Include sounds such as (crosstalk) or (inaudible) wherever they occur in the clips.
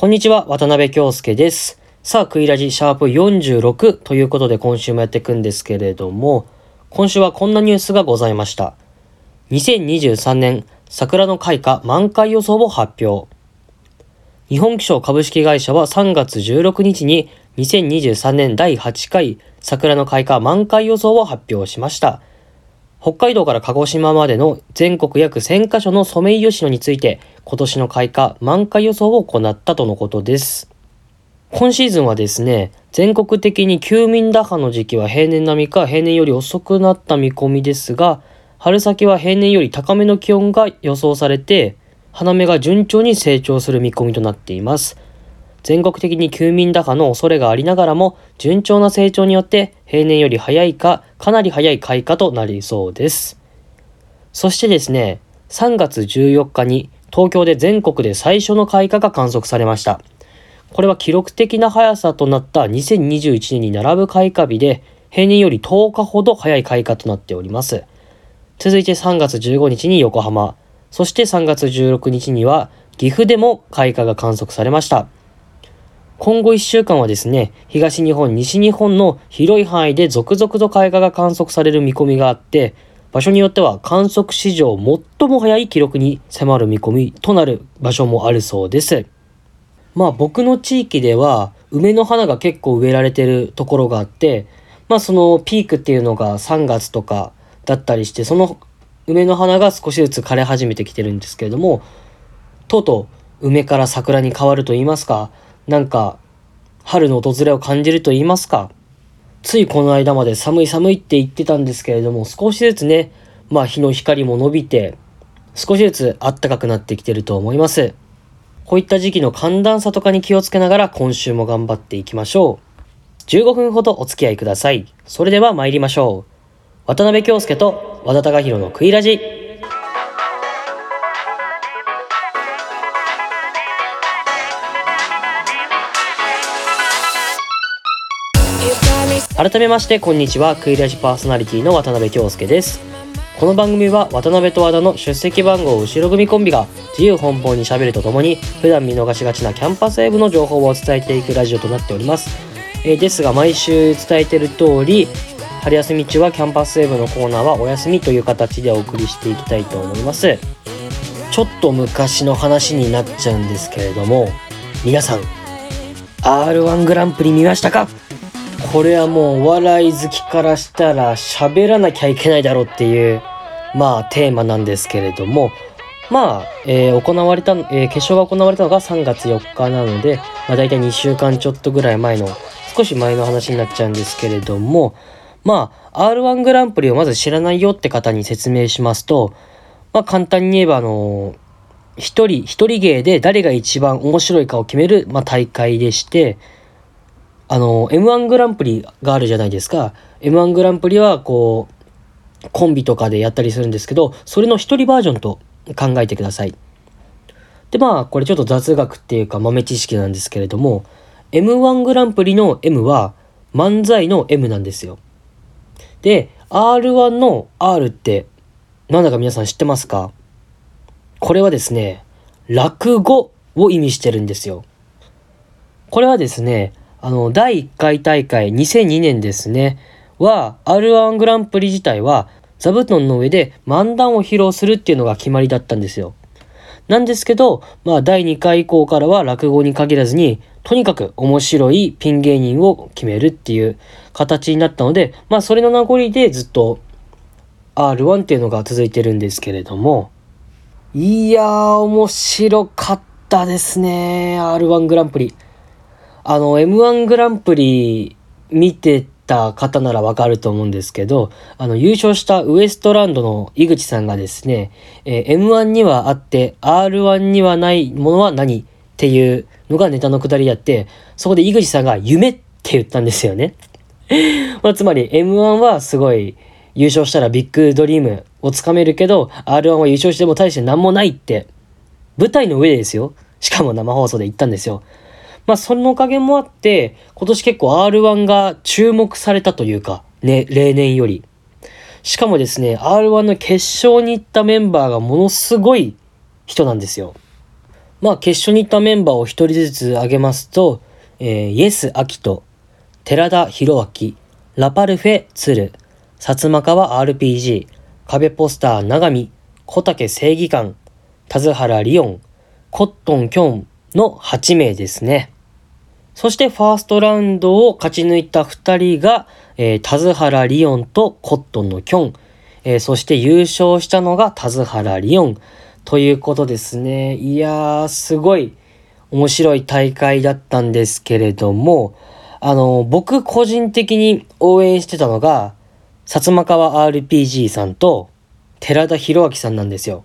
こんにちは、渡辺京介です。さあ、クイラジシャープ46ということで今週もやっていくんですけれども、今週はこんなニュースがございました。2023年桜の開花満開予想を発表。日本気象株式会社は3月16日に2023年第8回桜の開花満開予想を発表しました。北海道から鹿児島までの全国約1000カ所のソメイヨシノについて今年の開花満開予想を行ったとのことです。今シーズンはですね、全国的に休眠打破の時期は平年並みか平年より遅くなった見込みですが、春先は平年より高めの気温が予想されて、花芽が順調に成長する見込みとなっています。全国的に休眠打破の恐れがありながらも、順調な成長によって平年より早いか、かなり早い開花となりそうです。そしてですね、3月14日に東京で全国で最初の開花が観測されました。これは記録的な速さとなった2021年に並ぶ開花日で、平年より10日ほど早い開花となっております。続いて3月15日に横浜、そして3月16日には岐阜でも開花が観測されました。今後1週間はですね、東日本、西日本の広い範囲で続々と開花が観測される見込みがあって、場所によっては観測史上最も早い記録に迫る見込みとなる場所もあるそうです。まあ僕の地域では梅の花が結構植えられてるところがあって、まあそのピークっていうのが3月とかだったりして、その梅の花が少しずつ枯れ始めてきてるんですけれども、とうとう梅から桜に変わると言いますか、なんか春の訪れを感じると言いますか、ついこの間まで寒い寒いって言ってたんですけれども、少しずつね、まあ日の光も伸びて、少しずつ暖かくなってきてると思います。こういった時期の寒暖差とかに気をつけながら今週も頑張っていきましょう。15分ほどお付き合いください。それでは参りましょう。渡辺京介と和田貴弘のクイラジ。改めましてこんにちは。クイラジパーソナリティの渡辺京介です。この番組は渡辺と和田の出席番号後ろ組コンビが自由奔放にしゃべるとともに普段見逃しがちなキャンパスウェブの情報を伝えていくラジオとなっております、えですが毎週伝えてる通り春休み中はキャンパスウェブのコーナーはお休みという形でお送りしていきたいと思います。ちょっと昔の話になっちゃうんですけれども皆さん R1 グランプリ見ましたか？これはもうお笑い好きからしたら喋らなきゃいけないだろうっていうまあテーマなんですけれどもまあ、えー行われた、えー決勝が行われたのが3月4日なので、まあ大体2週間ちょっとぐらい前の、少し前の話になっちゃうんですけれども、まあ、R1 グランプリをまず知らないよって方に説明しますと、まあ簡単に言えばあの一人、一人芸で誰が一番面白いかを決める、まあ、大会でして、あの、M1 グランプリがあるじゃないですか。M1 グランプリは、こう、コンビとかでやったりするんですけど、それの一人バージョンと考えてください。で、まあ、これちょっと雑学っていうか豆知識なんですけれども、M1 グランプリの M は漫才の M なんですよ。で、R1 の R って、なんだか皆さん知ってますか？これはですね、落語を意味してるんですよ。これはですね、あの、第1回大会2002年ですね、は、R1 グランプリ自体は、座布団の上で漫談を披露するっていうのが決まりだったんですよ。なんですけど、まあ、第2回以降からは落語に限らずに、とにかく面白いピン芸人を決めるっていう形になったので、まあ、それの名残でずっと R1 っていうのが続いてるんですけれども、いやー、面白かったですね。R1 グランプリ。あの、M1 グランプリ見てた方ならわかると思うんですけど、あの、優勝したウエストランドの井口さんがですね、えー M1 にはあって R1 にはないものは何？っていうのがネタのくだりであって、そこで井口さんが夢って言ったんですよね。(laughs) まあ、つまり M1 はすごい優勝したらビッグドリームをつかめるけど R1 は優勝しても大して何もないって舞台の上でですよ。しかも生放送で言ったんですよ。まあそのおかげもあって今年結構 R1 が注目されたというかね、例年より。しかもですね、R1 の決勝に行ったメンバーがものすごい人なんですよ。まあ決勝に行ったメンバーを一人ずつ挙げますと、えー、イエス・アキト、寺田博明、ラパルフェ・鶴、薩摩川 RPG、壁ポスター長見、小竹正義感、田津原リオン、コットンキョンの8名ですね。そしてファーストラウンドを勝ち抜いた2人が、えー、田津原リオンとコットンのキョン、えー、そして優勝したのが田津原リオンということですね。いやー、すごい面白い大会だったんですけれども、あの、僕個人的に応援してたのが、薩摩川 RPG さんと寺田博明さんなんですよ。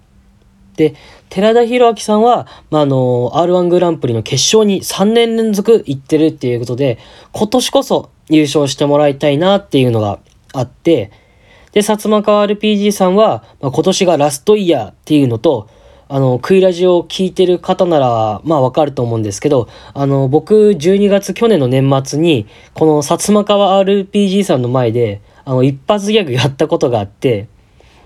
で、寺田博明さんは、まあ、の r 1グランプリの決勝に3年連続行ってるっていうことで、今年こそ優勝してもらいたいなっていうのがあって、で、薩摩川 RPG さんは、まあ、今年がラストイヤーっていうのと、あの、クイラジオを聞いてる方なら、まあわかると思うんですけど、あの、僕、12月去年の年末に、この薩摩川 RPG さんの前で、あの、一発ギャグやったことがあって、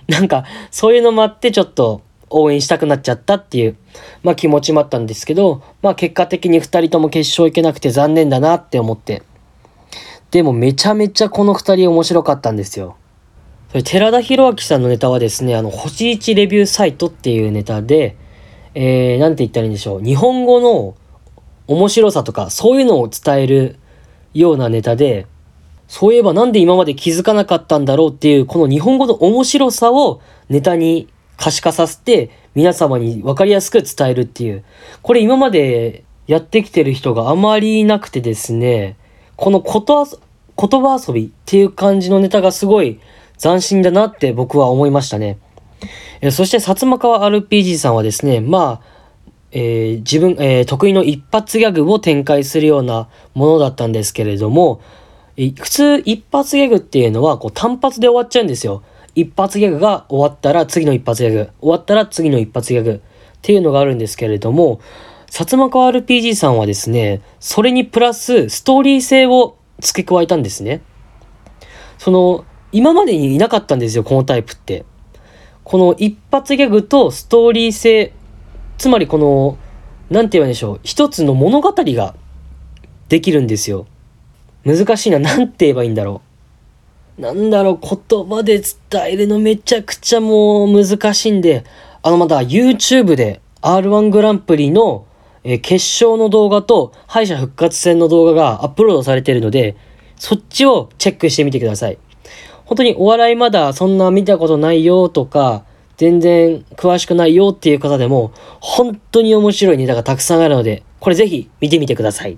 なんか、そういうのもあって、ちょっと、応援したくなっちゃったっていう、まあ気持ちもあったんですけど、まあ結果的に二人とも決勝行けなくて残念だなって思って。でもめちゃめちゃこの二人面白かったんですよ。それ寺田博明さんのネタはですね、あの、星1レビューサイトっていうネタで、えー、なんて言ったらいいんでしょう。日本語の面白さとか、そういうのを伝えるようなネタで、そういえばなんで今まで気づかなかったんだろうっていう、この日本語の面白さをネタに可視化させて皆様に分かりやすく伝えるっていう。これ今までやってきてる人があまりいなくてですね、このこと言葉遊びっていう感じのネタがすごい斬新だなって僕は思いましたね。えそして薩摩川 RPG さんはですね、まあ、えー、自分、えー、得意の一発ギャグを展開するようなものだったんですけれども、普通一発ギャグっていうのはこう単発で終わっちゃうんですよ。一発ギャグが終わったら次の一発ギャグ、終わったら次の一発ギャグっていうのがあるんですけれども、薩摩川 RPG さんはですね、それにプラスストーリー性を付け加えたんですね。その、今までにいなかったんですよ、このタイプって。この一発ギャグとストーリー性、つまりこの、なんて言うんでしょう、一つの物語ができるんですよ。難しいな、なんて言えばいいんだろう。なんだろう、言葉で伝えるのめちゃくちゃもう難しいんで、あのまだ YouTube で R1 グランプリの、え決勝の動画と敗者復活戦の動画がアップロードされているので、そっちをチェックしてみてください。本当にお笑いまだそんな見たことないよとか、全然詳しくないよっていう方でも、本当に面白いネタがたくさんあるので、これぜひ見てみてください。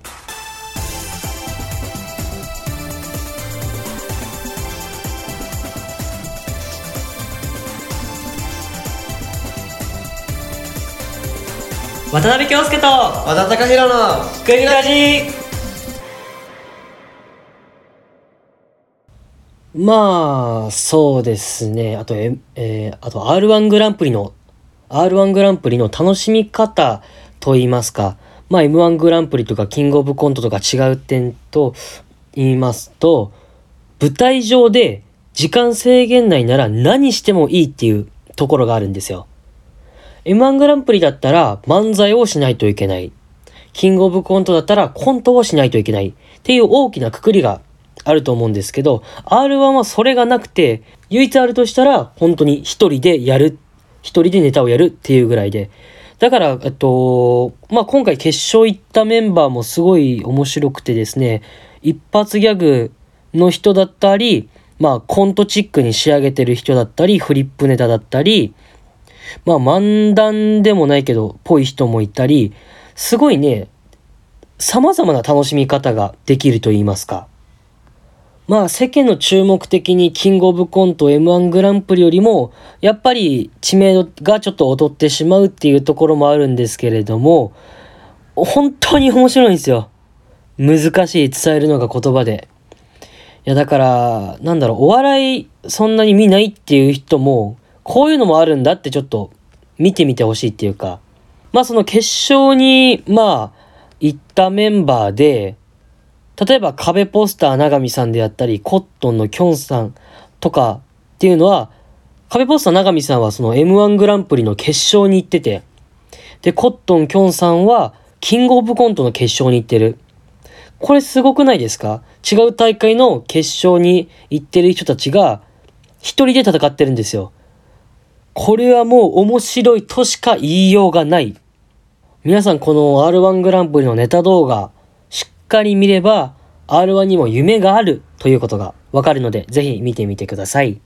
渡辺京介と和田貴弘のクイラジ。まあそうですね。あとええー、あと R1 グランプリの R1 グランプリの楽しみ方と言いますか。まあ M1 グランプリとかキングオブコントとか違う点と言いますと舞台上で時間制限内なら何してもいいっていうところがあるんですよ。M1 グランプリだったら漫才をしないといけない。キングオブコントだったらコントをしないといけない。っていう大きなくくりがあると思うんですけど、R1 はそれがなくて、唯一あるとしたら、本当に一人でやる。一人でネタをやるっていうぐらいで。だから、えっと、まあ、今回決勝行ったメンバーもすごい面白くてですね、一発ギャグの人だったり、まあ、コントチックに仕上げてる人だったり、フリップネタだったり、まあ漫談でもないけど、ぽい人もいたり、すごいね、様々な楽しみ方ができると言いますか。まあ世間の注目的にキングオブコント M1 グランプリよりも、やっぱり知名度がちょっと劣ってしまうっていうところもあるんですけれども、本当に面白いんですよ。難しい伝えるのが言葉で。いやだから、なんだろう、お笑いそんなに見ないっていう人も、こういうのもあるんだってちょっと見てみてほしいっていうか、まあその決勝に、まあ、行ったメンバーで、例えば壁ポスター長見さんであったり、コットンのキョンさんとかっていうのは、壁ポスター長見さんはその M1 グランプリの決勝に行ってて、で、コットン・キョンさんは、キングオブコントの決勝に行ってる。これすごくないですか？違う大会の決勝に行ってる人たちが、一人で戦ってるんですよ。これはもう面白いとしか言いようがない。皆さんこの R1 グランプリのネタ動画、しっかり見れば R1 にも夢があるということがわかるので、ぜひ見てみてください。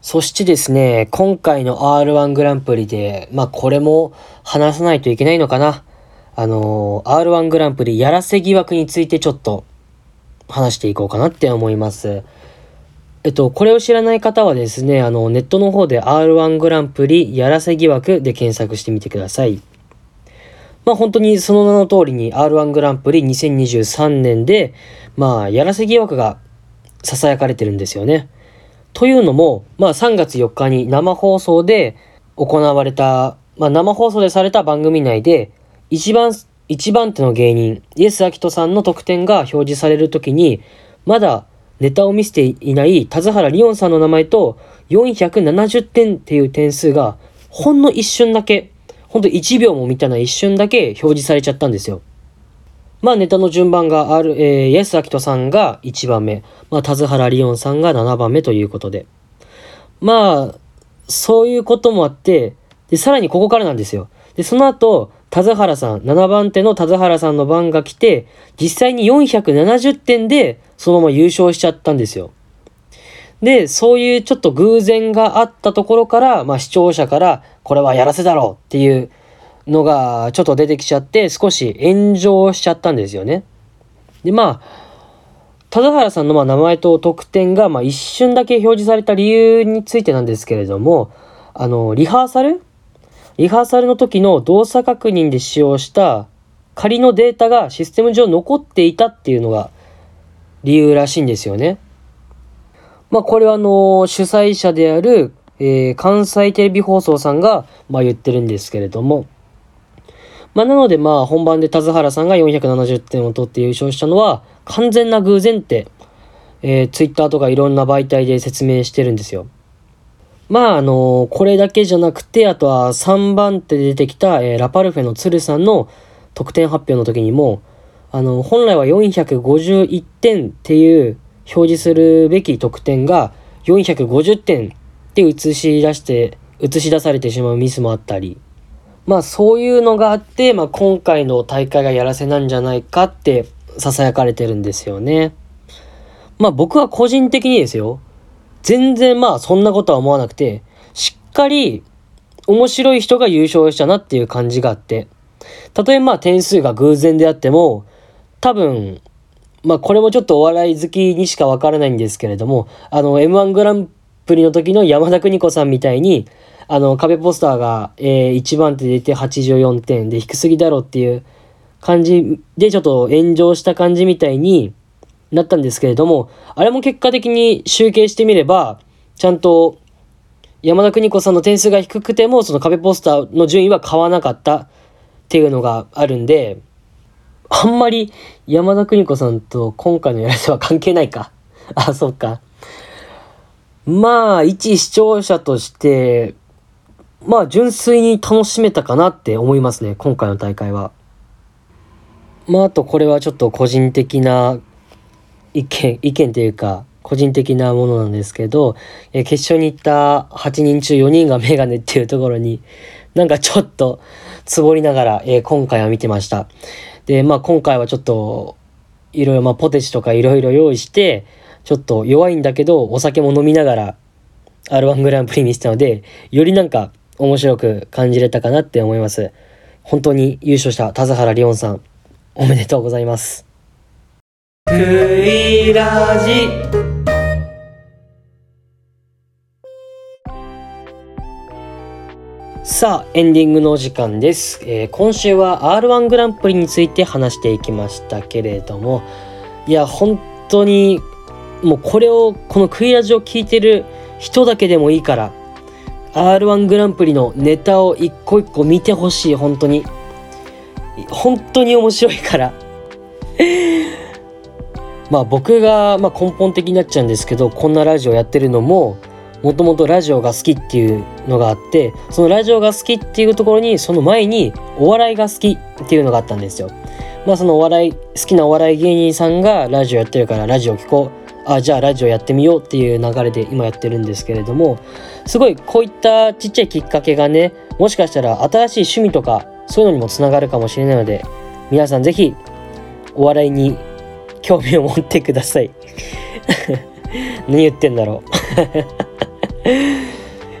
そしてですね、今回の R1 グランプリで、まあこれも話さないといけないのかな。あの、R1 グランプリやらせ疑惑についてちょっと話していこうかなって思います。えっと、これを知らない方はですね、あの、ネットの方で R1 グランプリやらせ疑惑で検索してみてください。まあ本当にその名の通りに R1 グランプリ2023年で、まあやらせ疑惑が囁かれてるんですよね。というのも、まあ3月4日に生放送で行われた、まあ生放送でされた番組内で、一番、一番手の芸人、イエス・アキトさんの得点が表示されるときに、まだネタを見せていない田津原リオンさんの名前と470点っていう点数がほんの一瞬だけ、ほんと1秒も満たない一瞬だけ表示されちゃったんですよ。まあネタの順番がある、えー、イエス・アキトさんが1番目、まあ田津原リオンさんが7番目ということで。まあ、そういうこともあって、で、さらにここからなんですよ。で、その後、田津原さん、7番手の田津原さんの番が来て、実際に470点でそのまま優勝しちゃったんですよ。で、そういうちょっと偶然があったところから、まあ視聴者から、これはやらせだろうっていうのがちょっと出てきちゃって、少し炎上しちゃったんですよね。で、まあ、田津原さんのま名前と得点がま一瞬だけ表示された理由についてなんですけれども、あの、リハーサルリハーサルの時の動作確認で使用した仮のデータがシステム上残っていたっていうのが理由らしいんですよね。まあこれはあの、主催者である、えー、関西テレビ放送さんが、まあ言ってるんですけれども、まあなのでまあ本番で田津原さんが470点を取って優勝したのは完全な偶然って、えー、ツイッターとかいろんな媒体で説明してるんですよ。まああの、これだけじゃなくて、あとは3番手で出てきた、えー、ラパルフェの鶴さんの得点発表の時にも、あの、本来は451点っていう表示するべき得点が450点って映し出して、映し出されてしまうミスもあったり、まあそういうのがあって、まあ今回の大会がやらせなんじゃないかって囁かれてるんですよね。まあ僕は個人的にですよ。全然まあそんなことは思わなくて、しっかり面白い人が優勝したなっていう感じがあって、たとえまあ点数が偶然であっても、多分、まあこれもちょっとお笑い好きにしかわからないんですけれども、あの M1 グランプリの時の山田邦子さんみたいに、あの壁ポスターが、えー、1番手出て84点で低すぎだろっていう感じでちょっと炎上した感じみたいになったんですけれども、あれも結果的に集計してみれば、ちゃんと山田邦子さんの点数が低くても、その壁ポスターの順位は変わなかったっていうのがあるんで、あんまり山田邦子さんと今回のやらせは関係ないか。あ、そっか。まあ、一視聴者として、まあ、純粋に楽しめたかなって思いますね、今回の大会は。まあ、あとこれはちょっと個人的な意見、意見というか、個人的なものなんですけど、え決勝に行った8人中4人がメガネっていうところに、なんかちょっと、つぼりながら、え今回は見てました。で、まあ今回はちょっと、いろいろ、まあポテチとかいろいろ用意して、ちょっと弱いんだけど、お酒も飲みながら、R1 グランプリにしたので、よりなんか面白く感じれたかなって思います。本当に優勝した田原リオンさん、おめでとうございます。クイラジさあ、エンディングのお時間です、えー、今週は R1 グランプリについて話していきましたけれども、いや、本当に、もうこれを、このクイラジを聞いてる人だけでもいいから、R1 グランプリのネタを一個一個見てほしい、本当に。本当に面白いから。まあ僕が、ま、根本的になっちゃうんですけど、こんなラジオやってるのも、もともとラジオが好きっていうのがあってそのラジオが好きっていうところにその前にお笑いが好きっていうのがあったんですよ。まあそのお笑い好きなお笑い芸人さんがラジオやってるからラジオ聞こうあじゃあラジオやってみようっていう流れで今やってるんですけれどもすごいこういったちっちゃいきっかけがねもしかしたら新しい趣味とかそういうのにもつながるかもしれないので皆さん是非お笑いに興味を持ってください (laughs) 何言ってんだろう (laughs)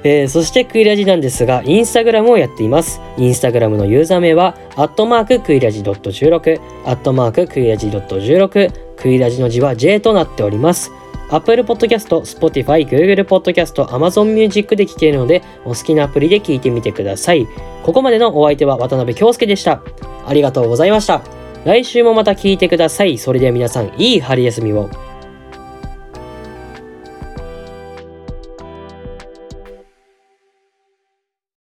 えー、そしてクイラジなんですが、インスタグラムをやっています。インスタグラムのユーザー名は、アットマーククイラジ .16、アットマーククイラジ .16、クイラジの字は J となっております。Apple Podcast、Spotify、Google Podcast、Amazon Music で聴けるので、お好きなアプリで聴いてみてください。ここまでのお相手は渡辺京介でした。ありがとうございました。来週もまた聞いてください。それでは皆さん、いい春休みを。